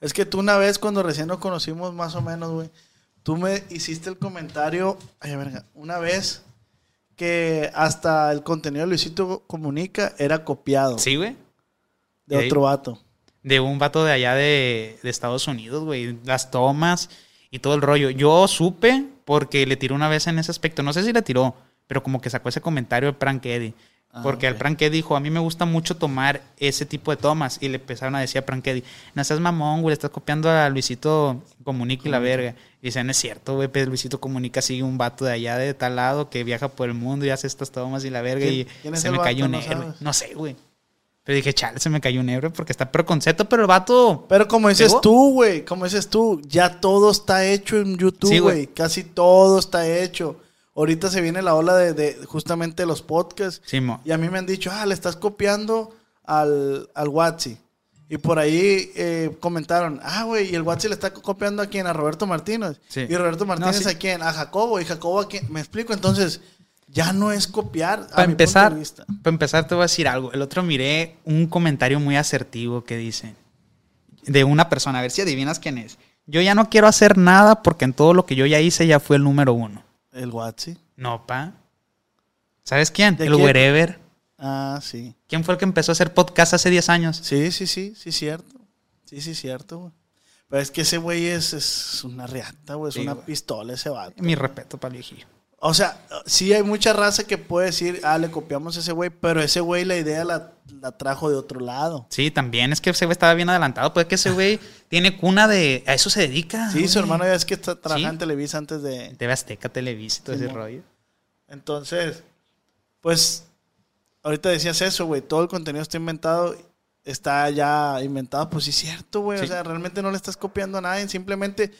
Es que tú una vez, cuando recién nos conocimos más o menos, güey, tú me hiciste el comentario, ay, verga, una vez que hasta el contenido de Luisito Comunica era copiado Sí, güey. de otro vato. De un vato de allá de, de Estados Unidos, güey. Las tomas y todo el rollo. Yo supe porque le tiró una vez en ese aspecto. No sé si le tiró, pero como que sacó ese comentario de Prank Eddie. Ah, Porque ok. al Eddie dijo, a mí me gusta mucho tomar ese tipo de tomas. Y le empezaron a decir a Eddie, no seas mamón, güey, estás copiando a Luisito Comunica y la verga. Y dicen, no es cierto, güey, pues Luisito Comunica sigue un vato de allá de tal lado que viaja por el mundo y hace estas tomas y la verga. ¿Quién- y se me cayó un ¿No héroe. No sé, güey. Pero dije, chale, se me cayó un héroe porque está pero concepto, pero el vato... Pero como dices ¿Pegó? tú, güey, como dices tú, ya todo está hecho en YouTube, güey. güey. Casi todo está hecho. Ahorita se viene la ola de, de justamente los podcasts. Sí, mo. Y a mí me han dicho, ah, le estás copiando al, al Watsi. Y por ahí eh, comentaron, ah, güey, y el Watsi le está copiando a quién, a Roberto Martínez. Sí. Y Roberto Martínez sí. a quién, a Jacobo. Y Jacobo a quién. Me explico, entonces, ya no es copiar. Para empezar, para empezar te voy a decir algo. El otro miré un comentario muy asertivo que dice de una persona, a ver si adivinas quién es. Yo ya no quiero hacer nada porque en todo lo que yo ya hice ya fue el número uno. El Watsi. No, pa. ¿Sabes quién? ¿De el quién? Wherever. Ah, sí. ¿Quién fue el que empezó a hacer podcast hace 10 años? Sí, sí, sí, sí, cierto. Sí, sí, cierto, güey. Pero es que ese güey es, es una reata, güey. Es Sí, una güey. pistola ese vato. Mi respeto para el viejillo. O sea, sí hay mucha raza que puede decir, ah, le copiamos a ese güey, pero ese güey la idea la, la trajo de otro lado. Sí, también es que ese güey estaba bien adelantado. Puede que ese güey tiene cuna de... A eso se dedica. Sí, su hermano ya es que está trabajando Sí. en Televisa antes de... TV Azteca, Televisa y todo Sí, ese rollo. Entonces, pues, ahorita decías eso, güey, todo el contenido está inventado, está ya inventado, pues sí es cierto, güey, o Sí. sea, realmente no le estás copiando a nadie, simplemente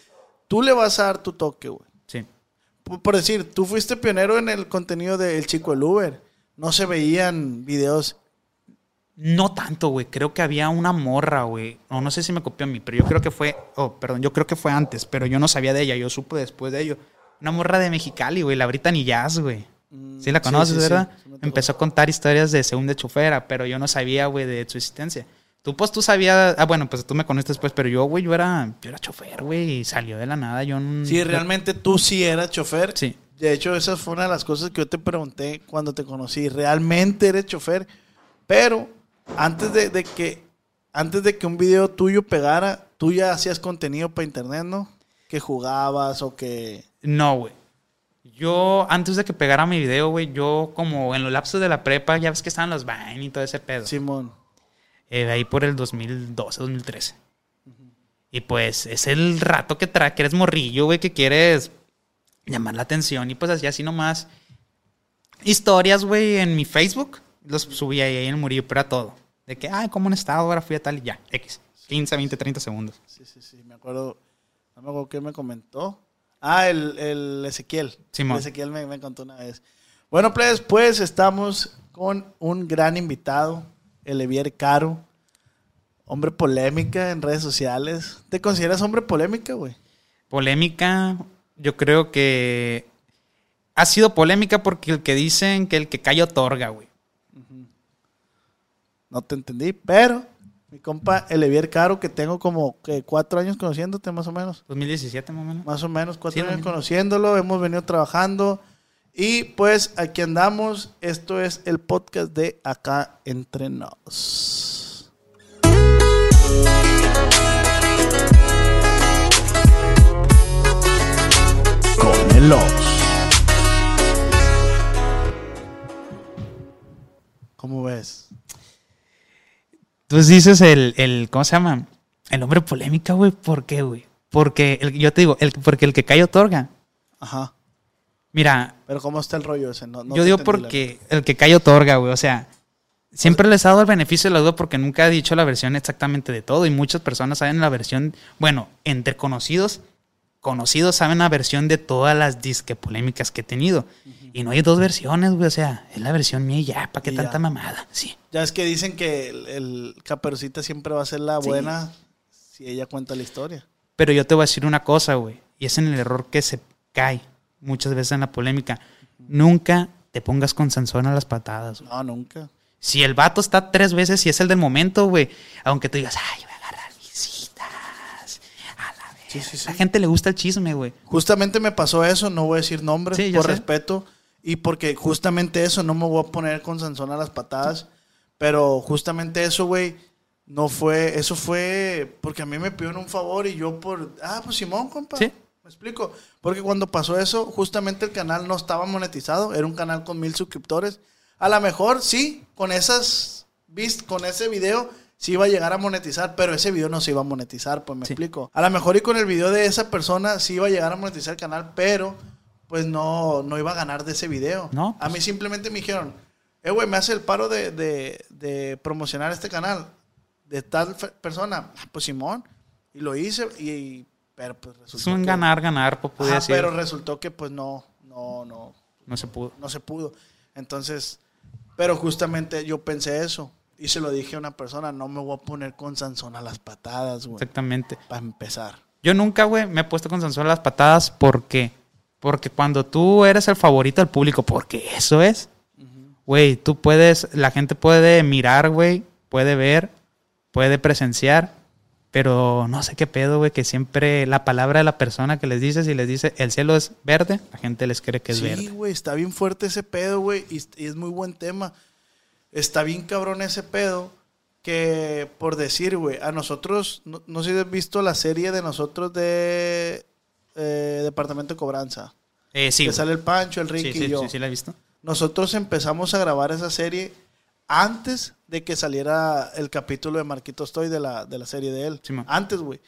tú le vas a dar tu toque, güey. Sí. Por decir, tú fuiste pionero en el contenido del chico del Uber, no se veían videos. No tanto, güey. Creo que había una morra, güey. O no sé si me copió a mí, pero yo creo que fue. Oh, perdón, yo creo que fue antes, pero yo no sabía de ella. Yo supe después de ello. Una morra de Mexicali, güey. La Brittany Jazz, güey. Mm, Sí la conoces, sí, sí, ¿verdad? sí. Empezó a contar historias de segunda chofera, pero yo no sabía, güey, de su existencia. Tú, pues, tú sabías... Ah, bueno, pues tú me conociste después, pero yo, güey, yo era, yo era chofer, güey, y salió de la nada. Yo no... Sí, realmente tú sí eras chofer. Sí. De hecho, esa fue una de las cosas que yo te pregunté cuando te conocí. ¿Realmente eres chofer? Pero antes de, de que antes de que un video tuyo pegara, tú ya hacías contenido para internet, ¿no? Que jugabas o que... No, güey. Yo, antes de que pegara mi video, güey, yo como en los lapsos de la prepa, ya ves que estaban los Vine y todo ese pedo. Simón. Eh, ahí por el 2012, 2013. Y pues es el rato que, tra que eres morrillo, güey, que quieres llamar la atención. Y pues así, así nomás. Historias, güey, en mi Facebook. Los subí ahí en el murillo, pero era todo. De que, ay, ¿cómo han estado? Ahora fui a tal y ya. X. 15, 20, 30 segundos. Sí, sí, sí. Me acuerdo... No me acuerdo qué me comentó. Ah, el, el Ezequiel. Simón. El Ezequiel me, me contó una vez. Bueno, pues, pues estamos con un gran invitado, el Evier Caro. Hombre polémica en redes sociales. ¿Te consideras hombre polémica, güey? Polémica, yo creo que ha sido polémica porque el que dicen que el que calla otorga, güey. No te entendí, pero mi compa el Evier Caro, que tengo como que cuatro años conociéndote, más o menos. 2017 más o menos. Más o menos cuatro Sí, años conociéndolo, hemos venido trabajando. Y pues aquí andamos. Esto es el podcast de Acá Entre Nos. Con el ¿Cómo ves? Entonces dices el, el, ¿cómo se llama? El hombre polémica, güey. ¿Por qué, güey? Porque el, yo te digo, el, porque el que cae otorga. Ajá. Mira, Pero ¿cómo está el rollo ese? No, no yo digo la- porque el que cae otorga, güey. O sea, siempre les ha dado el beneficio de la duda porque nunca ha dicho la versión exactamente de todo. Y muchas personas saben la versión, bueno, entre conocidos, conocidos saben la versión de todas las disque polémicas que he tenido. Y no hay dos versiones, güey. O sea, es la versión mía y ya. ¿Para qué Y ya. tanta mamada? Sí. Ya es que dicen que el, el Caperucita siempre va a ser la Sí. buena si ella cuenta la historia. Pero yo te voy a decir una cosa, güey. Y es en el error que se cae muchas veces en la polémica. Nunca te pongas con Sansón a las patadas. güey. No, nunca. Si el vato está tres veces y es el del momento, güey. Aunque tú digas, ay, voy a agarrar visitas. A la vez. Sí, sí, sí. A la gente le gusta el chisme, güey. Justamente me pasó eso, no voy a decir nombres por sé. respeto y porque justamente eso, no me voy a poner con Sansón a las patadas, pero justamente eso, güey, no fue, eso fue porque a mí me pidieron un favor y yo por, ah, pues Simón, compa. Sí. Me explico, porque cuando pasó eso, justamente el canal no estaba monetizado, era un canal con mil suscriptores. A lo mejor sí, con esas, con ese video sí iba a llegar a monetizar, pero ese video no se iba a monetizar, pues me Sí. explico. A lo mejor y con el video de esa persona sí iba a llegar a monetizar el canal, pero pues no, no iba a ganar de ese video. No, A mí simplemente me dijeron, eh, güey, me hace el paro de, de- de promocionar este canal de tal persona. Ah, Pues Simón. Y lo hice y... pero pues resultó Es un que- ganar, ganar, pues podía decir. pero resultó que pues no, no, no, No se pudo. no se pudo. Entonces, pero justamente yo pensé eso. Y se lo dije a una persona, no me voy a poner con Sansón a las patadas, güey. Exactamente. Para empezar. Yo nunca, güey, me he puesto con Sansón a las patadas. ¿Por qué? Porque cuando tú eres el favorito del público, porque eso es, güey, tú puedes, la gente puede mirar, güey, puede ver, puede presenciar, pero no sé qué pedo, güey, que siempre la palabra de la persona que les dices y les dice el cielo es verde, la gente les cree que es Sí, verde. güey, está bien fuerte ese pedo, güey. Y, y es muy buen tema. Está bien cabrón ese pedo. Que por decir, güey, a nosotros, no, no sé si has visto la serie de nosotros de eh, Departamento de Cobranza. Eh, sí, que sale el Pancho, el Ricky sí, sí, y yo. sí, sí, la he visto. Nosotros empezamos a grabar esa serie antes de que saliera el capítulo de Marquitos Toy de la, de la serie de él. Simón. antes, güey.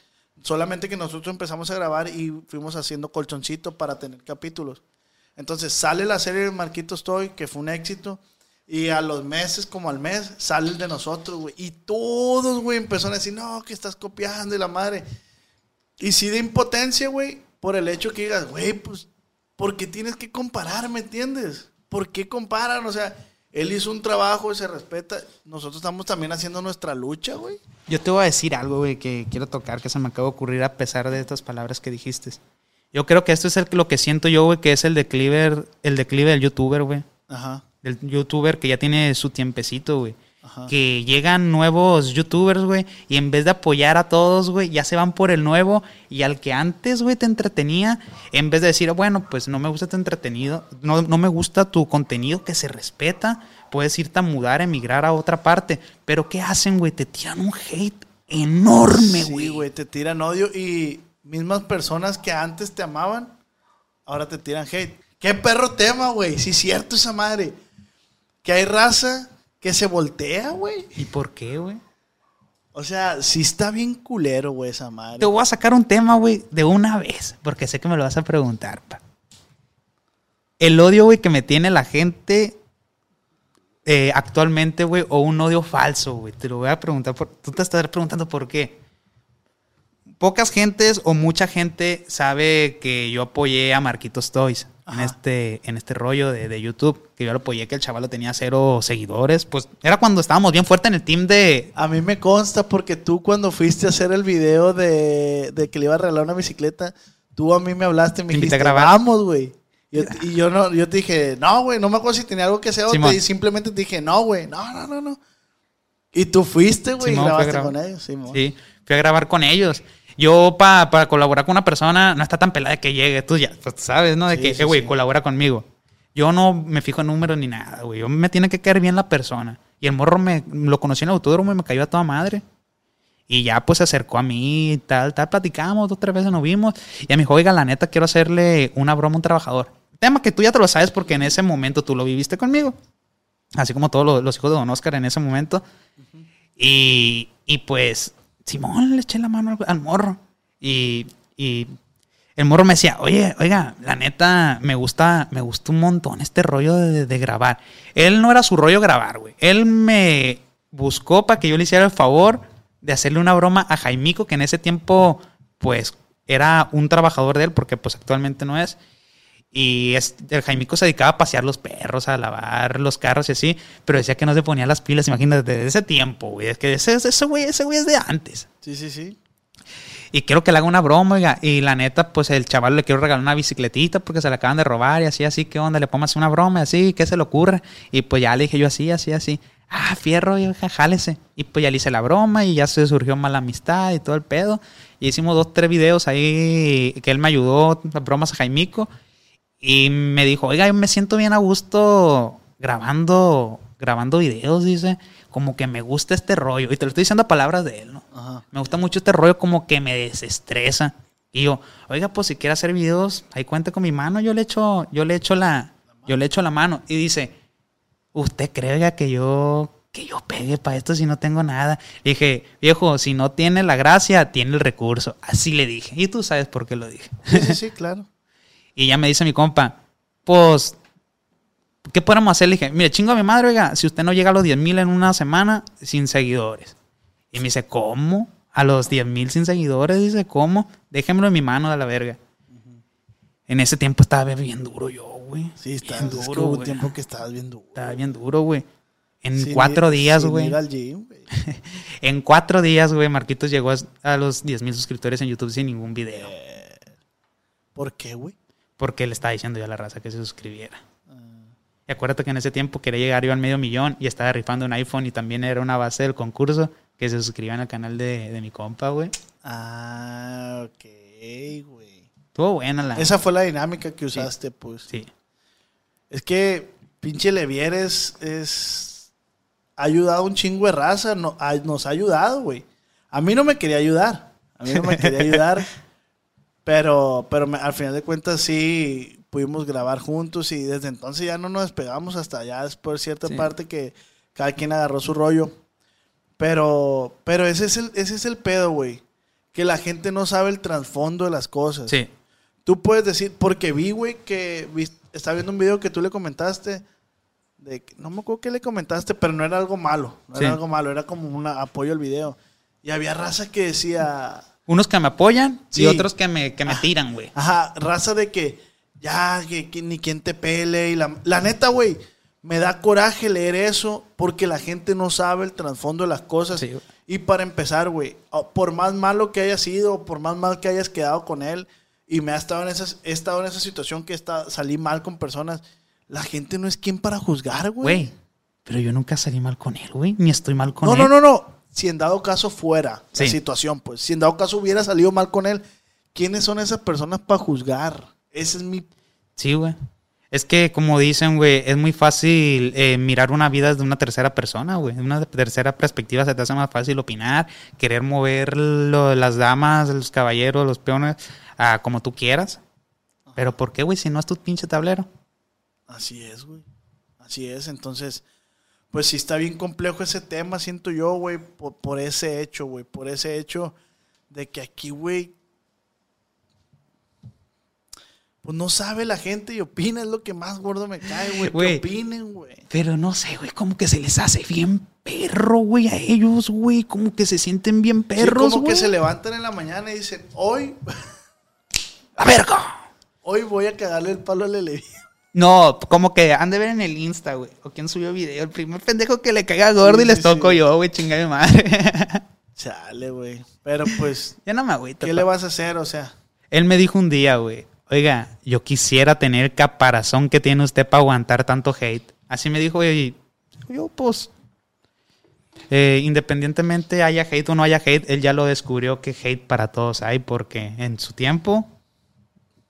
Solamente que nosotros empezamos a grabar y fuimos haciendo colchoncito para tener capítulos. Entonces sale la serie de Marquitos Toy, que fue un éxito. Y a los meses, como al mes, sale el de nosotros, güey. Y todos, güey, empezaron a decir, no, que estás copiando y la madre. Y sí de impotencia, güey, por el hecho que digas, güey, pues, ¿por qué tienes que comparar, me entiendes? ¿Por qué comparan? O sea, él hizo un trabajo y se respeta. Nosotros estamos también haciendo nuestra lucha, güey. Yo te voy a decir algo, güey, que quiero tocar, que se me acaba de ocurrir a pesar de estas palabras que dijiste. Yo creo que esto es el- lo que siento yo, güey, que es el declive, el declive del youtuber, güey. Ajá, Del youtuber que ya tiene su tiempecito, güey. Ajá. Que llegan nuevos youtubers, güey, y en vez de apoyar a todos, güey, ya se van por el nuevo y al que antes, güey, te entretenía, en vez de decir, bueno, pues no me gusta tu entretenido, no, no me gusta tu contenido que se respeta, puedes irte a mudar, emigrar a otra parte, pero ¿qué hacen, güey? Te tiran un hate enorme, Sí, güey. güey, te tiran odio y mismas personas que antes te amaban, ahora te tiran hate. ¿Qué perro tema, güey? Sí, cierto esa madre. Que hay raza que se voltea, güey. ¿Y por qué, güey? O sea, sí está bien culero, güey, esa madre. Te voy a sacar un tema, güey, de una vez, porque sé que me lo vas a preguntar, pa. El odio, güey, que me tiene la gente eh, actualmente, güey, o un odio falso, güey. Te lo voy a preguntar. Por, tú te estás preguntando por qué. Pocas gentes o mucha gente sabe que yo apoyé a Marquitos Toys en este, en este rollo de, de YouTube. Que yo lo apoyé, que el chaval tenía cero seguidores. Pues era cuando estábamos bien fuerte en el team de, A mí me consta porque tú cuando fuiste a hacer el video de, de que le iba a regalar una bicicleta, tú a mí me hablaste y me dijiste, vamos, güey. Y yo, y yo no, yo te dije, no, güey, no me acuerdo si tenía algo que hacer o te, simplemente te dije, no, güey, no, no, no, no. Y tú fuiste, güey, y grabaste con ellos, Simón. Sí, fui a grabar con ellos. Yo pa- para colaborar con una persona no está tan pelada de que llegue. Tú ya pues, sabes, ¿no? De Sí, que, sí, güey, sí. colabora conmigo. Yo no me fijo en números ni nada, güey. Yo me tiene que caer bien la persona. Y el morro me lo conocí en el autódromo y me cayó a toda madre. Y ya pues se acercó a mí y tal, tal, platicamos, dos, tres veces nos vimos. Y me dijo, oiga, la neta, quiero hacerle una broma a un trabajador. Tema que tú ya te lo sabes porque en ese momento tú lo viviste conmigo. Así como todos los, los hijos de Don Oscar en ese momento. y, y, pues, Simón le eché la mano al, morro. Y, y el morro me decía, oye, oiga, la neta, me gusta, me gusta un montón este rollo de, de grabar. Él no era su rollo grabar, güey. Él me buscó para que yo le hiciera el favor de hacerle una broma a Jaimico, que en ese tiempo, pues, era un trabajador de él, porque pues actualmente no es. Y es, el Jaimico se dedicaba a pasear los perros, a lavar los carros y así, pero decía que no se ponía las pilas, imagínate, desde ese tiempo, güey. Es que ese, ese güey, ese güey es de antes. Sí, sí, sí. Y quiero que le haga una broma, oiga. Y la neta, pues el chaval le quiero regalar una bicicletita porque se la acaban de robar y así, así, ¿qué onda? Le pongo una broma, así, ¿qué se le ocurre? Y pues ya le dije yo así, así, así. Ah, fierro, hija, jálese. Y pues ya le hice la broma y ya se surgió mala amistad y todo el pedo. Y hicimos dos, tres videos ahí que él me ayudó, las bromas a Jaimico. Y me dijo, oiga, yo me siento bien a gusto grabando, grabando videos, dice. Como que me gusta este rollo. Y te lo estoy diciendo a palabras de él, ¿no? Ajá. Me gusta mucho este rollo como que me desestresa. Y yo, oiga, pues si quiere hacer videos, ahí cuente con mi mano, yo le echo, yo le echo la, yo le echo la mano. Y dice, ¿usted cree oiga, que yo, que yo pegue para esto si no tengo nada? Le dije, viejo, si no tiene la gracia, tiene el recurso. Así le dije. Y tú sabes por qué lo dije. Sí, sí, sí, claro. Y ya me dice mi compa, pues, ¿qué podemos hacer? Le dije, mire, chingo a mi madre, oiga, si usted no llega a los 10 mil en una semana sin seguidores. Y me dice, ¿cómo? A los 10 mil sin seguidores, dice, ¿cómo? Déjemelo en mi mano de la verga. En ese tiempo estaba bien duro yo, güey. Sí, está bien es que duro, hubo un tiempo que estabas bien duro. Estaba bien duro, güey. En Sin cuatro ir- días, güey. En cuatro días, güey, Marquitos llegó a- a los 10 mil suscriptores en YouTube sin ningún video. ¿Por qué, güey? Porque le estaba diciendo yo a la raza que se suscribiera. Y acuérdate que en ese tiempo quería llegar yo al medio millón y estaba rifando un iPhone y también era una base del concurso que se suscriban al canal de, de mi compa, güey. Ah, ok, güey. Estuvo buena la... Esa fue la dinámica que usaste, pues. Sí. Es que pinche Levier es, es- ha ayudado un chingo de raza, no, ha- nos ha ayudado, güey. A mí no me quería ayudar, a mí no me quería ayudar, pero, pero al final de cuentas sí pudimos grabar juntos y desde entonces ya no nos despegamos hasta ya después cierta Sí. parte que cada quien agarró su rollo. Pero, pero ese es el, ese es el pedo, güey. Que la gente no sabe el trasfondo de las cosas. Sí. Tú puedes decir, porque vi, güey, que estaba viendo un video que tú le comentaste. De, no me acuerdo qué le comentaste, pero no era algo malo. No Sí. era algo malo, era como un apoyo al video. Y había raza que decía, Unos que me apoyan Sí. y otros que me, que me tiran, güey. ajá, raza de que ya, que, que ni quien te pele. Y la, la neta, güey, me da coraje leer eso porque la gente no sabe el trasfondo de las cosas. Sí. Y para empezar, güey, por más malo que haya sido, por más mal que hayas quedado con él, y me ha estado en esa, he estado en esa situación que está, salí mal con personas, la gente no es quien para juzgar, güey. Güey. Pero yo nunca salí mal con él, güey. Ni estoy mal con No, él. no, no, no. Si en dado caso fuera Sí. la situación, pues, si en dado caso hubiera salido mal con él, ¿quiénes son esas personas para juzgar? Ese es mi... Sí, güey. Es que, como dicen, güey, es muy fácil eh, mirar una vida desde una tercera persona, güey. De una tercera perspectiva se te hace más fácil opinar, querer mover lo- las damas, los caballeros, los peones, a como tú quieras. Pero ¿por qué, güey? Si no es tu pinche tablero. Así es, güey. Así es. Entonces, pues sí está bien complejo ese tema, siento yo, güey, por, por ese hecho, güey. Por ese hecho de que aquí, güey, pues no sabe la gente y opina, es lo que más gordo me cae, güey. Que opinen, güey. Pero no sé, güey, como que se les hace bien perro, güey, a ellos, güey. Como que se sienten bien Sí, perros, como güey. que se levantan en la mañana y dicen, hoy, ¡A verga! hoy voy a cagarle el palo al Levi. No, como que han de ver en el Insta, güey. O quién subió video. El primer pendejo que le caiga gordo Sí, y les sí, toco sí. yo, güey, chingada de madre. Chale, güey. Pero pues, ya no me agüito. ¿qué pa. le vas a hacer? O sea, Él me dijo un día, güey, oiga, yo quisiera tener el caparazón que tiene usted para aguantar tanto hate. Así me dijo, güey, yo, pues, eh, independientemente haya hate o no haya hate, él ya lo descubrió que hate para todos hay, porque en su tiempo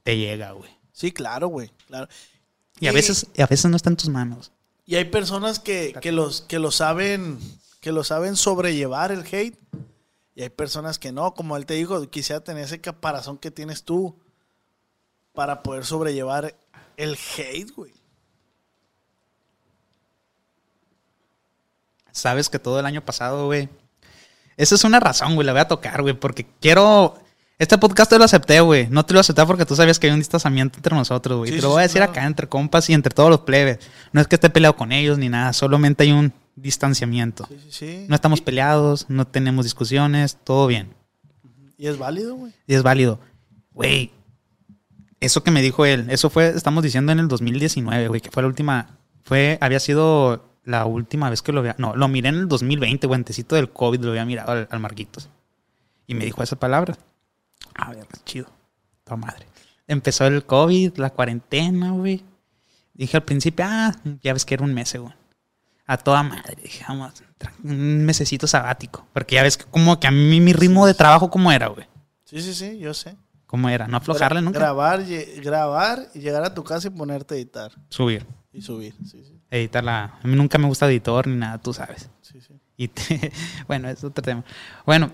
te llega, güey. sí, claro, güey. Claro. Y a veces, a veces no está en tus manos. Y hay personas que, que los, que lo saben, que lo saben sobrellevar el hate. Y hay personas que no, como él te dijo, quisiera tener ese caparazón que tienes tú para poder sobrellevar el hate, güey. Sabes que todo el año pasado, güey. Esa es una razón, güey, la voy a tocar, güey, porque quiero... Este podcast te lo acepté, güey. No te lo acepté porque tú sabías que hay un distanciamiento entre nosotros, güey. Sí, te lo sí, voy a decir claro. acá entre compas y entre todos los plebes. No es que esté peleado con ellos ni nada, solamente hay un distanciamiento. Sí, sí, sí. No estamos peleados, no tenemos discusiones, todo bien. Y es válido, güey. Y es válido. Güey, eso que me dijo él, eso fue, estamos diciendo en el 2019, güey, que fue la última, fue, había sido la última vez que lo había, no, lo miré en el 2020, guantecito del COVID, lo había mirado al, al Marquitos. Y me dijo esas palabras. A ver, chido. Toda madre. Empezó el COVID, la cuarentena, güey. Dije al principio, ah, ya ves que era un mes, güey. A toda madre. Dije, vamos, un mesecito sabático. Porque ya ves que como que a mí mi ritmo de trabajo, ¿cómo era, güey? Sí, sí, sí, yo sé. ¿Cómo era? No aflojarle nunca. Grabar, grabar y llegar a tu casa y ponerte a editar. Subir. Y subir. Sí, sí. Editarla. A mí nunca me gusta editor ni nada, tú sabes. sí, sí. Y te- bueno, es otro tema. Bueno,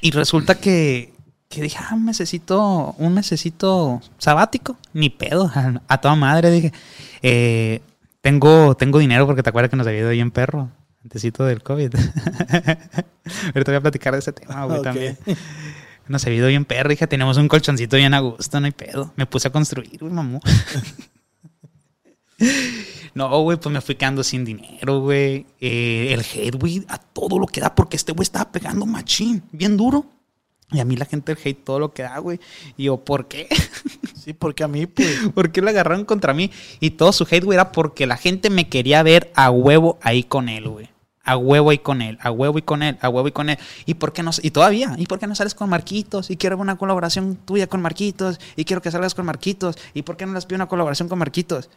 y resulta que, que dije, ah, un mesecito, un mesecito sabático, ni pedo, a, a toda madre. Dije, eh, tengo, tengo dinero porque te acuerdas que nos había ido bien perro, antesito del COVID. Ahorita voy a platicar de ese tema, güey, también. Nos había ido bien perro, dije, tenemos un colchoncito bien a gusto, no hay pedo. Me puse a construir, güey, mamú. No, güey, pues me fui quedando sin dinero, güey. Eh, el hate, güey, a todo lo que da, porque este güey estaba pegando machín, bien duro. Y a mí la gente el hate todo lo que da, güey. Y yo, ¿por qué? Sí, porque a mí, pues. ¿Por qué lo agarraron contra mí? Y todo su hate, güey, era porque la gente me quería ver a huevo ahí con él, güey. A huevo y con él, a huevo y con él, a huevo y con él. ¿Y por qué no? Y todavía, ¿y por qué no sales con Marquitos? Y quiero una colaboración tuya con Marquitos. Y quiero que salgas con Marquitos. ¿Y por qué no les pido una colaboración con Marquitos?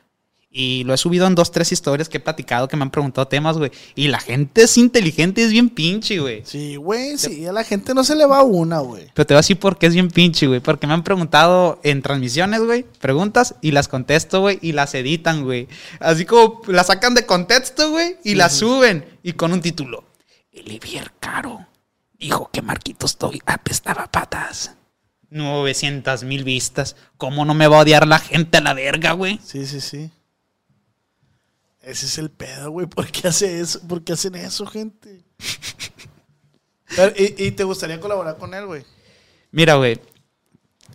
Y lo he subido en dos, tres historias que he platicado, que me han preguntado temas, güey. Y la gente es inteligente, es bien pinche, güey. Sí, güey, sí. A la gente no se le va una, güey. Pero te voy a decir por qué es bien pinche, güey. Porque me han preguntado en transmisiones, güey, preguntas y las contesto, güey, y las editan, güey. Así como las sacan de contexto, güey, y las suben. Y con un título. Olivier Caro dijo que Marquitos Toy apestaba patas. 900 mil vistas. ¿Cómo no me va a odiar la gente a la verga, güey? Sí, sí, sí. Ese es el pedo, güey. ¿Por qué hace eso? ¿Por qué hacen eso, gente? Pero, ¿y, y te gustaría colaborar con él, güey? Mira, güey.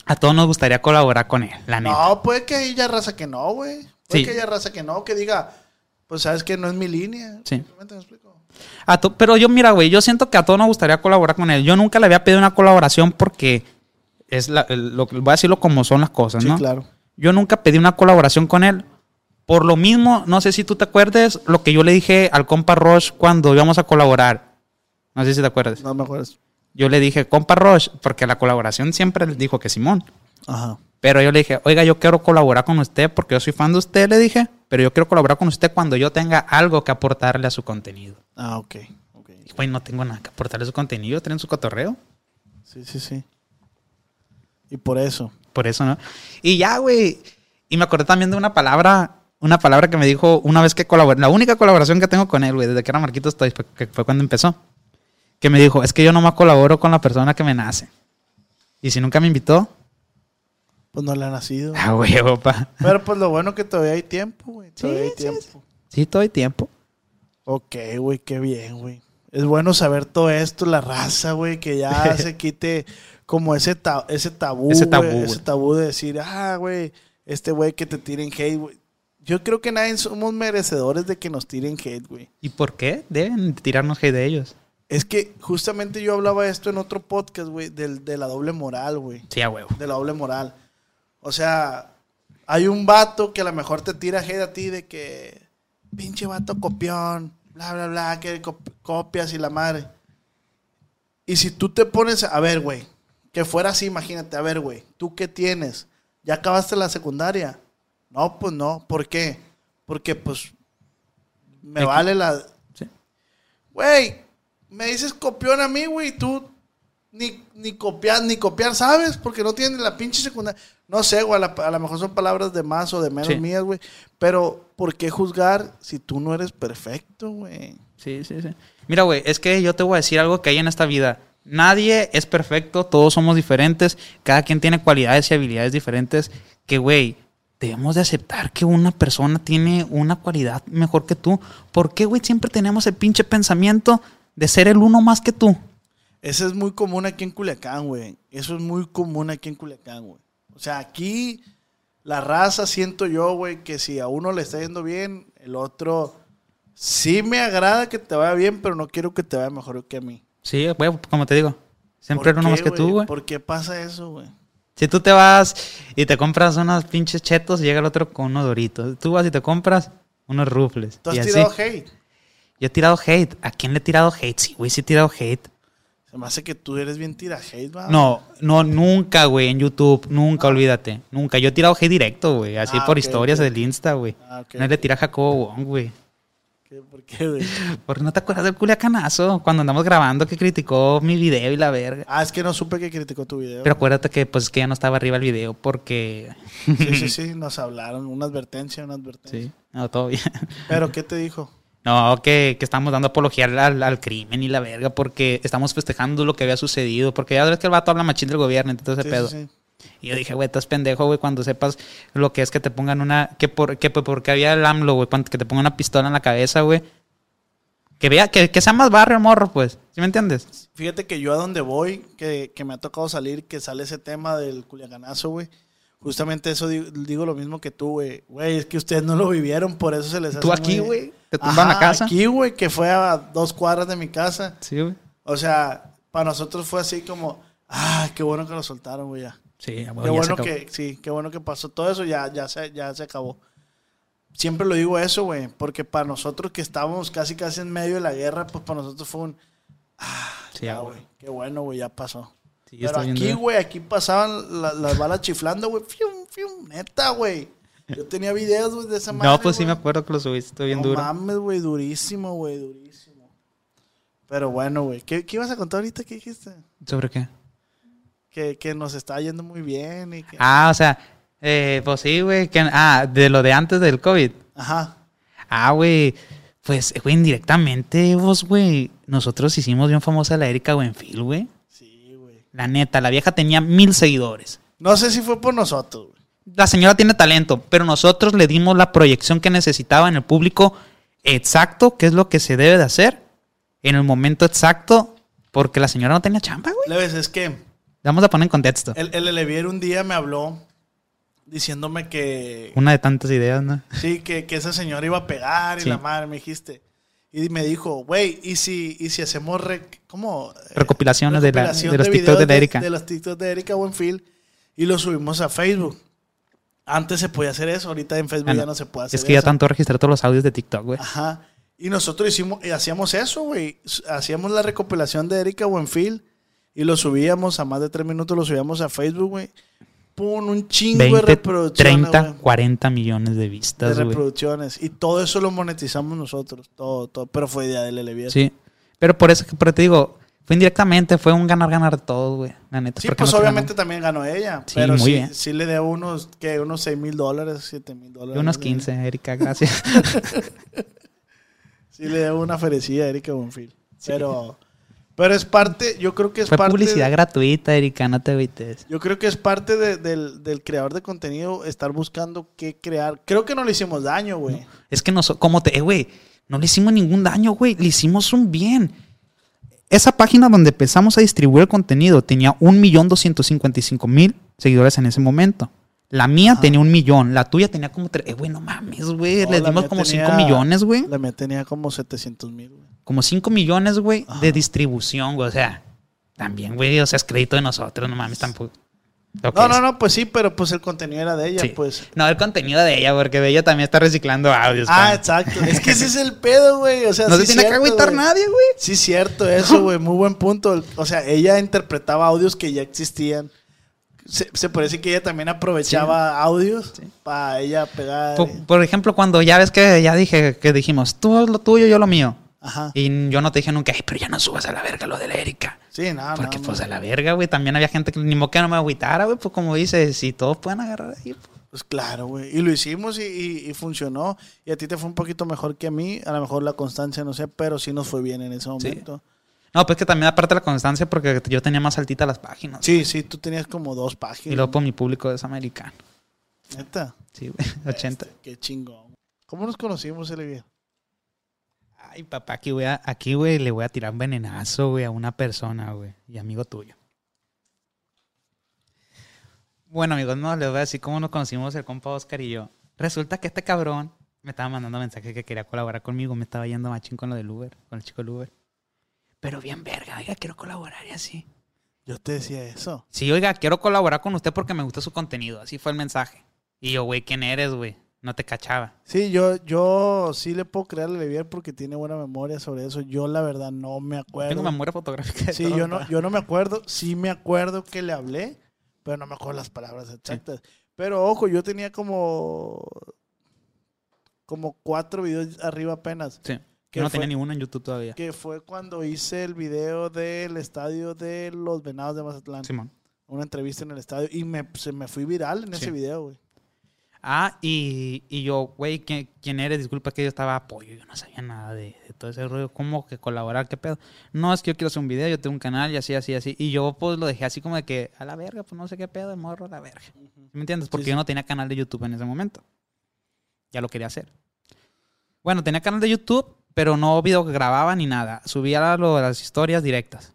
A todos nos gustaría colaborar con él, la neta. No, puede que haya raza que no, güey. Puede Sí. que haya raza que no, que diga, pues sabes que no es mi línea. Sí. Simplemente me explico. A to- pero yo, mira, güey, yo siento que a todos nos gustaría colaborar con él. Yo nunca le había pedido una colaboración porque es la, el- lo, voy a decirlo como son las cosas, Sí, ¿no? claro. Yo nunca pedí una colaboración con él. Por lo mismo, no sé si tú te acuerdes lo que yo le dije al compa Roche cuando íbamos a colaborar. No sé si te acuerdas. No me acuerdo. Yo le dije, compa Roche, porque la colaboración siempre le dijo que Simón. Ajá. Pero yo le dije, oiga, yo quiero colaborar con usted porque yo soy fan de usted, le dije. Pero yo quiero colaborar con usted cuando yo tenga algo que aportarle a su contenido. Ah, ok. ok. Y, Güey, no tengo nada que aportarle a su contenido, tienen su cotorreo. Sí, sí, sí. Y por eso. Por eso, ¿no? Y ya, güey. Y me acordé también de una palabra, una palabra que me dijo una vez que colaboré. La única colaboración que tengo con él, güey, desde que era fue- que fue cuando empezó. Que me dijo, es que yo nomás colaboro con la persona que me nace. Y si nunca me invitó, Pues no le ha nacido. ah, güey, opa. Pero pues lo bueno que todavía hay tiempo, güey. Todavía hay sí, tiempo. Sí, todo el tiempo. Ok, güey, qué bien, güey. Es bueno saber todo esto, la raza, güey, que ya se quite como ese, ta- ese tabú, Ese tabú, ese tabú de decir, ah, güey, este güey que te tiren hate, güey. Yo creo que nadie somos merecedores de que nos tiren hate, güey. ¿Y por qué? Deben tirarnos hate de ellos. Es que justamente yo hablaba esto en otro podcast, güey, del- de la doble moral, güey. Sí, a huevo. De la doble moral. O sea, hay un vato que a lo mejor te tira hate a ti de que, pinche vato copión, bla, bla, bla, que cop- copias y la madre. Y si tú te pones, a ver, güey, que fuera así, imagínate, a ver, güey, ¿tú qué tienes? ¿Ya acabaste la secundaria? No, pues no. ¿Por qué? Porque, pues, me vale la... Sí. Güey, me dices copión a mí, güey, y tú ni, ni copiar, ni copiar, ¿sabes? Porque no tienes la pinche secundaria. No sé, güey, a, la- a lo mejor son palabras de más o de menos Sí. mías, güey. Pero, ¿por qué juzgar si tú no eres perfecto, güey? Sí, sí, sí. Mira, güey, es que yo te voy a decir algo que hay en esta vida. Nadie es perfecto, todos somos diferentes, cada quien tiene cualidades y habilidades diferentes. Que, güey, debemos de aceptar que una persona tiene una cualidad mejor que tú. ¿Por qué, güey, siempre tenemos el pinche pensamiento de ser el uno más que tú? Ese es muy común aquí en Culiacán, güey. Eso es muy común aquí en Culiacán, güey. O sea, aquí la raza siento yo, güey, que si a uno le está yendo bien, el otro sí me agrada que te vaya bien, pero no quiero que te vaya mejor que a mí. Sí, güey, como te digo. Siempre ¿Por uno más que tú, güey. ¿Por qué pasa eso, güey? Si tú te vas y te compras unos pinches chetos, llega el otro con unos doritos. Tú vas y te compras unos rufles. ¿Tú y has así. tirado hate? Yo he tirado hate. ¿A quién le he tirado hate? Sí, güey, sí he tirado hate. Se me hace que tú eres bien tira hate, ¿va? No, no, nunca, güey, en YouTube. Nunca, olvídate. Nunca. Yo he tirado hate directo, güey. Así Ah, por historias del Insta, güey. Ah, No le tira a Jacobo Wong, güey. ¿Qué? ¿Por qué, güey? Porque no te acuerdas del culiacanazo cuando andamos grabando que criticó mi video y la verga. Ah, es que no supe que criticó tu video. Pero acuérdate que pues que ya no estaba arriba el video porque... Sí, sí, sí, nos hablaron. Una advertencia, una advertencia. Sí, no, todo bien. ¿Pero qué te dijo? No, que, que estamos dando apología al, al crimen y la verga porque estamos festejando lo que había sucedido. Porque ya ves que el vato habla machín del gobierno ese Sí, pedo. sí, sí. Y yo dije, güey, estás pendejo, güey, cuando sepas lo que es que te pongan una... Que por, que por- porque había el AMLO, güey, que te pongan una pistola en la cabeza, güey. Que vea, que, que sea más barrio, morro, pues. ¿Sí me entiendes? Fíjate que yo a donde voy, que, que me ha tocado salir, que sale ese tema del culiacanazo, güey. Justamente eso digo, digo lo mismo que tú, güey. Güey, es que ustedes no lo vivieron, por eso se les hace Tú aquí, güey, te tumban la casa. aquí, güey, que fue a dos cuadras de mi casa. Sí, güey. O sea, para nosotros fue así como, ah, qué bueno que lo soltaron, güey, ya. Sí, Qué bueno que, sí, qué bueno que pasó todo eso, ya, ya, se, ya se acabó. Siempre lo digo eso, güey, porque para nosotros que estábamos casi casi en medio de la guerra, pues para nosotros fue un, Sí, ya, güey. güey, qué bueno, güey, ya pasó. Sí, Pero aquí, güey, aquí pasaban la- las balas chiflando, güey, fium, fium, neta, güey. Yo tenía videos, güey, de esa madre, No, pues sí me acuerdo que lo subiste, estoy bien no duro. mames, güey, durísimo, güey, durísimo. Pero bueno, güey, ¿qué, ¿qué ibas a contar ahorita? ¿Qué dijiste? ¿Sobre qué? Que, que nos está yendo muy bien y que... Ah, o sea, eh, pues sí, güey. que- Ah, de lo de antes del COVID. Ajá. Ah, güey. Pues, güey, indirectamente, vos, güey. Nosotros hicimos bien famosa la Erika Buenfil, güey. Sí, güey. La neta, la vieja tenía mil seguidores. No sé si fue por nosotros, güey. La señora tiene talento, pero nosotros le dimos la proyección que necesitaba en el público exacto, que es lo que se debe de hacer, en el momento exacto, porque la señora no tenía chamba, güey. Leves, es que Vamos a poner en contexto. el, el Elevier un día me habló diciéndome que... Una de tantas ideas, ¿no? Sí, que, que esa señora iba a pegar y Sí. la madre me dijiste. Y me dijo, güey, ¿y si, ¿y si hacemos rec- ¿cómo? Eh, Recopilaciones de la- de los videos TikTok de la Erika. De, los TikTok de Erika Buenfil y lo subimos a Facebook. Antes se podía hacer eso, ahorita en Facebook Ah, ya no. se puede hacer Es que ya eso. tanto registrar todos los audios de TikTok, güey. Ajá. Y nosotros hicimos, hacíamos eso, güey. Hacíamos la recopilación de Erika Buenfil y lo subíamos a más de tres minutos, lo subíamos a Facebook, güey. Pon un chingo de 20, reproducciones. 30, güey. 40 millones de de vistas, güey. reproducciones. Y todo eso lo monetizamos nosotros. Todo, todo. Pero fue idea del Elevier. Sí. Pero por eso, pero te digo, fue indirectamente, fue un ganar-ganar de todos, güey. La neta. Sí, pues obviamente también ganó ella. Sí, pero muy sí, bien. sí le dio unos, que Unos 6 mil dólares, 7 mil dólares. Unos 15, Erika, gracias. Sí le dio una ferecilla a Erika Bonfil. Pero, pero es parte, yo creo que es fue parte. publicidad gratuita, Erika, no te agüites. Yo creo que es parte de- del, del creador de contenido estar buscando qué crear. Creo que no le hicimos daño, güey. Es que no, so- como te, eh, güey, no le hicimos ningún daño, güey, le hicimos un bien. Esa página donde empezamos a distribuir el contenido tenía 1.255.000 seguidores en ese momento. La mía Ajá. tenía un millón, la tuya tenía como tres. Eh, güey, no mames, güey. No, Le la dimos como tenía- 5 millones, güey. La mía tenía como 700 mil, güey. Como 5 millones, güey, de distribución, güey. O sea, también, güey, o sea, es crédito de nosotros, no mames, tampoco. No, es. no, no, pues sí, pero pues el contenido era de ella, Sí. pues. No, el contenido de ella, porque de ella también está reciclando audios. Ah, exacto. Es que ese es el pedo, güey. O sea, no sí se tiene que agüitar nadie, güey. Sí, cierto, eso, güey. Muy buen punto. O sea, ella interpretaba audios que ya existían. Se, se parece que ella también aprovechaba audios para ella pegar. Por, por ejemplo, cuando ya ves que ya dije que dijimos, tú lo tuyo, yo lo mío. Ajá. Y yo no te dije nunca, "Ay, pero ya no subas a la verga lo de la Erika. Sí, no, Porque no, pues no. a la verga, güey. También había gente que ni modo que no me agüitara, güey. Pues como dices, si todos pueden agarrar ahí. pues. Pues claro, güey. Y lo hicimos y, y- y funcionó. Y a ti te fue un poquito mejor que a mí. A lo mejor la constancia, no sé, pero sí nos fue bien en ese momento. No, pues que también aparte la constancia porque yo tenía más altitas las páginas. Sí, sí, tú tenías como dos páginas. Y luego por mi público es americano. Neta. Sí, güey. 80. Este, qué chingón. ¿Cómo nos conocimos, Elvia? Ay, papá, aquí, voy a, aquí, güey, le voy a tirar un venenazo, güey, a una persona, güey. Y amigo tuyo. Bueno, amigos, no, les voy a decir cómo nos conocimos el compa Oscar y yo. Resulta que este cabrón me estaba mandando mensajes que quería colaborar conmigo. Me estaba yendo machín con lo del Uber, con el chico del Uber. Pero bien verga, oiga, quiero colaborar y así. Yo te decía eso. Sí, oiga, quiero colaborar con usted porque me gusta su contenido. Así fue el mensaje. Y yo, güey, ¿quién eres, güey? No te cachaba. Sí, yo, yo sí le puedo creer a Levier porque tiene buena memoria sobre eso. Yo la verdad no me acuerdo. Tengo memoria fotográfica. de Sí, todo, yo no, yo no me acuerdo. Sí me acuerdo que le hablé, pero no me acuerdo las palabras exactas. Pero ojo, yo tenía como como cuatro videos arriba apenas. Sí. ¿Qué Yo no fue? tenía ni uno en YouTube todavía. Que fue cuando hice el video del estadio de los Venados de Mazatlán. Simón. Una entrevista en el estadio. Y me, se me fui viral en Sí. ese video, güey. Ah, y, y yo, güey, ¿quién, quién eres? Disculpa que yo estaba apoyo, yo no sabía nada de, de todo ese rollo. ¿Cómo que colaborar? ¿Qué pedo? No, es que yo quiero hacer un video, yo tengo un canal y así, así, así. Y yo, pues, lo dejé así como de que, a la verga, pues, no sé qué pedo, morro, a la verga. ¿Me entiendes? Porque sí. yo no tenía canal de YouTube en ese momento. Ya lo quería hacer. Bueno, tenía canal de YouTube, pero no video que grababa ni nada. Subía lo- las historias directas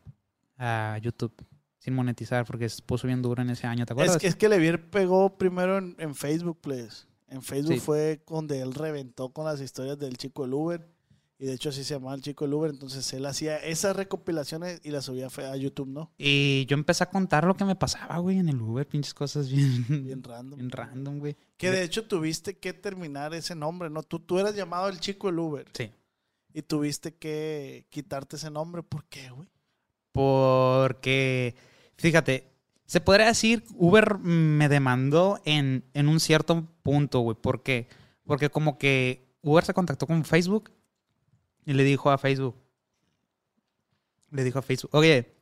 a YouTube, sin monetizar, porque se puso bien duro en ese año, ¿te acuerdas? Es que, es que Levier pegó primero en, en Facebook, pues. En Facebook Sí. fue donde él reventó con las historias del chico del Uber. Y de hecho así se llamaba el chico del Uber. Entonces él hacía esas recopilaciones y las subía a YouTube, ¿no? Y yo empecé a contar lo que me pasaba, güey, en el Uber, pinches cosas bien, Bien random. bien random, güey. Que de hecho tuviste que terminar ese nombre, ¿no? Tú, tú eras llamado el chico del Uber. Sí. Y tuviste que quitarte ese nombre. ¿Por qué, güey? Porque, fíjate, se podría decir, Uber me demandó en, en un cierto punto, güey. ¿Por qué? Porque como que Uber se contactó con Facebook y le dijo a Facebook, le dijo a Facebook, oye,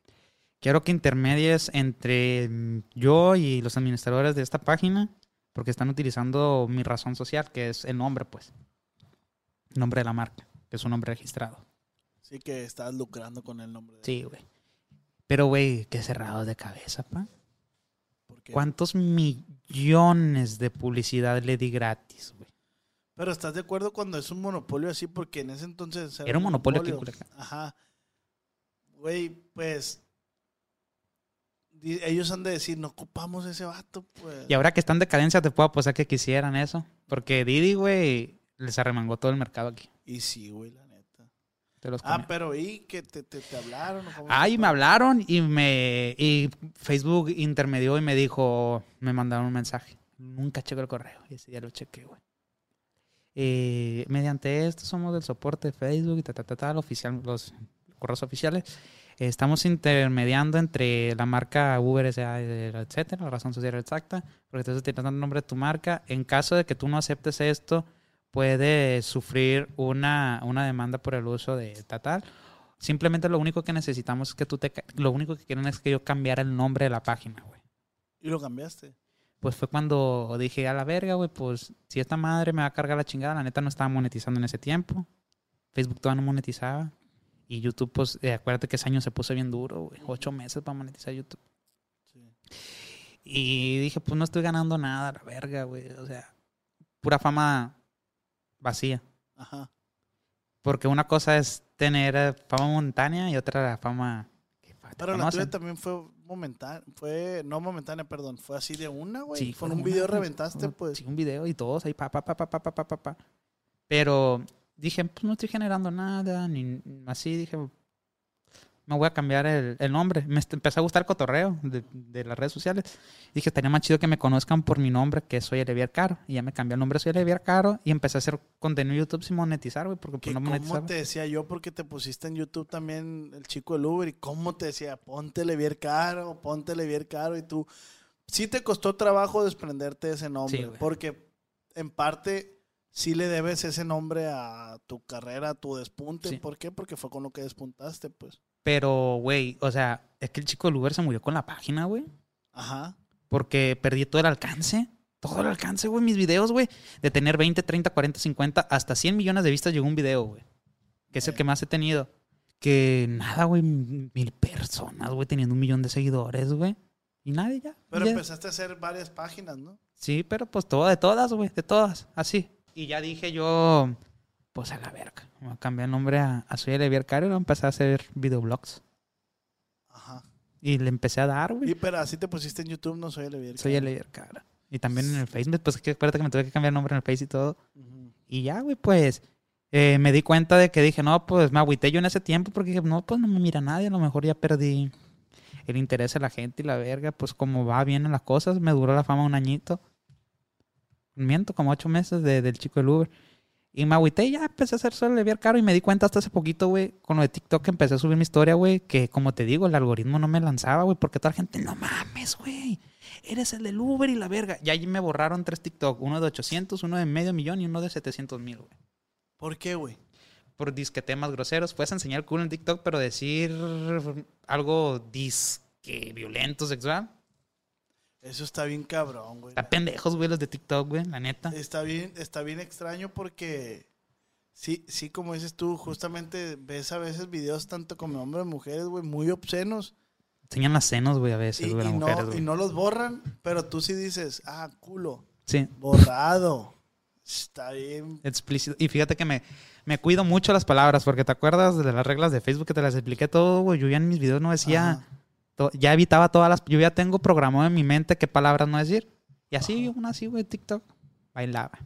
quiero que intermedies entre yo y los administradores de esta página porque están utilizando mi razón social, que es el nombre, pues. El nombre de la marca, que es un nombre registrado. Sí que estabas lucrando con el nombre. De Sí, güey. Pero, güey, qué cerrado de cabeza, pa. ¿Por qué? ¿Cuántos millones de publicidad le di gratis, güey? Pero ¿estás de acuerdo cuando es un monopolio así? Porque en ese entonces Era un monopolio aquí en Culiacán. Ajá. Güey, pues... Ellos han de decir, no ocupamos ese vato, pues. Y ahora que está en decadencia, te puedo apostar que quisieran eso. Porque Didi, güey, les arremangó todo el mercado aquí. Y sí, güey, la. Te los Ah, pero ¿y que te, te, te hablaron? Ah, y me hablaron y me y Facebook intermedió y me dijo, me mandaron un mensaje. Nunca checo el correo y ese día lo chequé, güey. Eh, mediante esto somos del soporte de Facebook y ta, ta, ta, ta, oficial, los correos oficiales. Eh, estamos intermediando entre la marca Uber, etcétera, la razón social exacta, porque estás utilizando el nombre de tu marca. En caso de que tú no aceptes esto, puedes sufrir una, una demanda por el uso de ta, tal. Simplemente lo único que necesitamos es que tú te... Lo único que quieren es que yo cambiara el nombre de la página, güey. Y lo cambiaste. Pues fue cuando dije, a la verga, güey, pues si esta madre me va a cargar la chingada, la neta no estaba monetizando en ese tiempo. Facebook todavía no monetizaba. Y YouTube, pues, eh, acuérdate que ese año se puso bien duro, güey. Ocho meses para monetizar YouTube. Sí. Y dije, pues no estoy ganando nada, la verga, güey. O sea, pura fama vacía. Ajá. Porque una cosa es tener eh, fama momentánea y otra la fama que Pero la tuya también fue momentánea. Fue, no momentánea, perdón. Fue así de una, güey. Sí, Con fue un una, video reventaste, Un- pues. Sí, un video y todos ahí, pa, pa, pa, pa, pa, pa, pa, pa, pa. Pero dije, pues no estoy generando nada, ni así, dije, me voy a cambiar el, el nombre. Me empezó a gustar el cotorreo de, de las redes sociales. Dije, estaría más chido que me conozcan por mi nombre, que soy Elevier Caro. Y ya me cambié el nombre, soy Elevier Caro, y empecé a hacer contenido en YouTube sin monetizar, güey, porque Que pues no ¿Cómo monetizaba. te decía yo? Porque te pusiste en YouTube también el chico del Uber. ¿Y cómo te decía? Póntele bien caro, póntele bien caro. Y tú, sí te costó trabajo desprenderte de ese nombre. Sí, porque en parte sí le debes ese nombre a tu carrera, a tu despunte. Sí. ¿Por qué? Porque fue con lo que despuntaste, pues. Pero, güey, o sea, es que el chico del Uber se murió con la página, güey. Ajá. Porque perdí todo el alcance. Todo el alcance, güey. Mis videos, güey. De tener 20, 30, 40, 50, hasta 100 millones de vistas llegó un video, güey. Que es el que más he tenido. que nada, güey, mil personas, güey, teniendo un millón de seguidores, güey. Y nadie ya. Pero ya. empezaste a hacer varias páginas, ¿no? Sí, pero pues todo de todas, güey, de todas, así. Y ya dije yo, pues a la verga. Me voy a cambiar el nombre a, a Soy Olivier Caro y voy a empezar a hacer videoblogs. Ajá. Y le empecé a dar, Y güey. pero así te pusiste en YouTube, no soy el Soy Olivier Caro. Y también en el Facebook, pues que acuérdate que me tuve que cambiar el nombre en el Face y todo. Y ya, güey, pues eh, me di cuenta de que dije, no, pues me agüité yo en ese tiempo porque dije, no, pues no me mira nadie, a lo mejor ya perdí el interés de la gente y la verga, pues como va bien en las cosas, me duró la fama un añito. Miento, como ocho meses de- del chico del Uber. Y me agüité y ya empecé a hacer solo Olivier Caro y me di cuenta hasta hace poquito, güey, con lo de TikTok que empecé a subir mi historia, güey, que como te digo, el algoritmo no me lanzaba, güey, porque toda la gente, no mames, güey, eres el del Uber y la verga. Y allí me borraron tres TikTok, uno de 800, uno de medio millón y uno de 700 mil, güey. ¿Por qué, güey? Por disque temas groseros. Puedes enseñar cool en TikTok, pero decir algo disque violento, sexual. Eso está bien cabrón, güey. Está pendejos, güey, los de TikTok, güey, la neta. Está bien, está bien extraño porque sí, sí, como dices tú, justamente ves a veces videos tanto como hombres mujeres, güey, muy obscenos. Enseñan las senos, güey, a veces, Y, güey, y mujeres, no, güey. y no los borran, pero tú sí dices, ah, culo, Sí, borrado. Está bien. explícito. Y fíjate que me, me cuido mucho las palabras, porque te acuerdas de las reglas de Facebook que te las expliqué todo, güey. Yo ya en mis videos no decía, Ajá. Ya evitaba todas las, yo ya tengo programado en mi mente qué palabras no decir. Y así, una así, güey, TikTok, bailaba.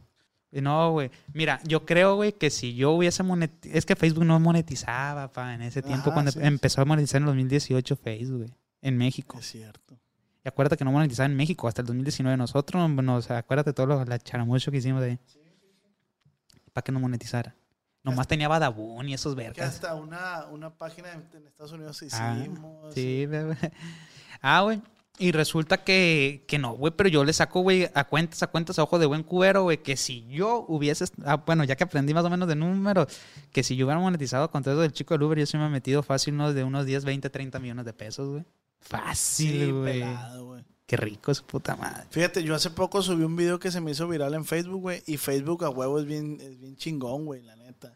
Y no, güey. Mira, yo creo, güey, que si yo hubiese monetizado, es que Facebook no monetizaba, pa, en ese tiempo, Ajá, cuando sí, empezó a monetizar en 2018 Facebook, güey, en México. Es cierto. Y acuérdate que no monetizaba en México hasta el 2019. Nosotros, sea, acuérdate todo lo, la charamucho que hicimos de para que no monetizara. Nomás tenía Badabun y esos Que vergas. hasta una, una página en, Estados Unidos Ah, hicimos. sí, güey. Ah, güey. Y resulta que, que no, güey, pero yo le saco, güey, a cuentas, a cuentas, a ojo de buen cubero, güey, que si yo hubiese, ah, bueno, ya que aprendí más o menos de números, que si yo hubiera monetizado con todo eso del chico del Uber, yo sí me he metido fácil unos de unos 10, 20, 30 millones de pesos, güey. Fácil, Sí, güey. pelado, güey. Qué rico es puta madre. Fíjate, yo hace poco subí un video que se me hizo viral en Facebook, güey. Y Facebook a huevo es bien, es bien chingón, güey, la neta.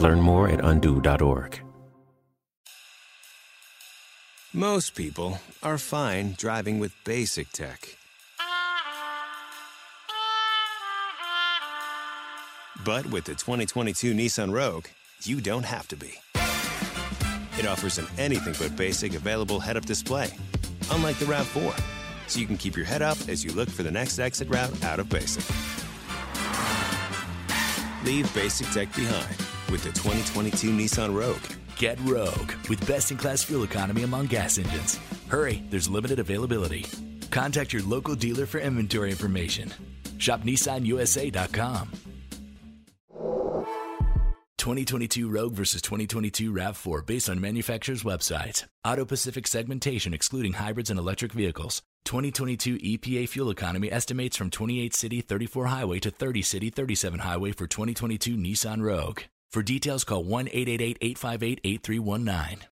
Learn more at undo.org. Most people are fine driving with basic tech. But with the 2022 Nissan Rogue, you don't have to be. It offers an anything but basic available head up display, unlike the RAV4, so you can keep your head up as you look for the next exit route out of basic. Leave basic tech behind with the 2022 Nissan Rogue. Get Rogue with best in class fuel economy among gas engines. Hurry, there's limited availability. Contact your local dealer for inventory information. Shop NissanUSA.com. 2022 Rogue versus 2022 RAV4 based on manufacturer's websites. Auto Pacific segmentation excluding hybrids and electric vehicles. 2022 EPA fuel economy estimates from 28 city 34 highway to 30 city 37 highway for 2022 Nissan Rogue. For details, call 1 888 858 8319.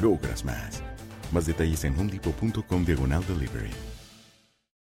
logras más. Más detalles en homedepot.com diagonal delivery.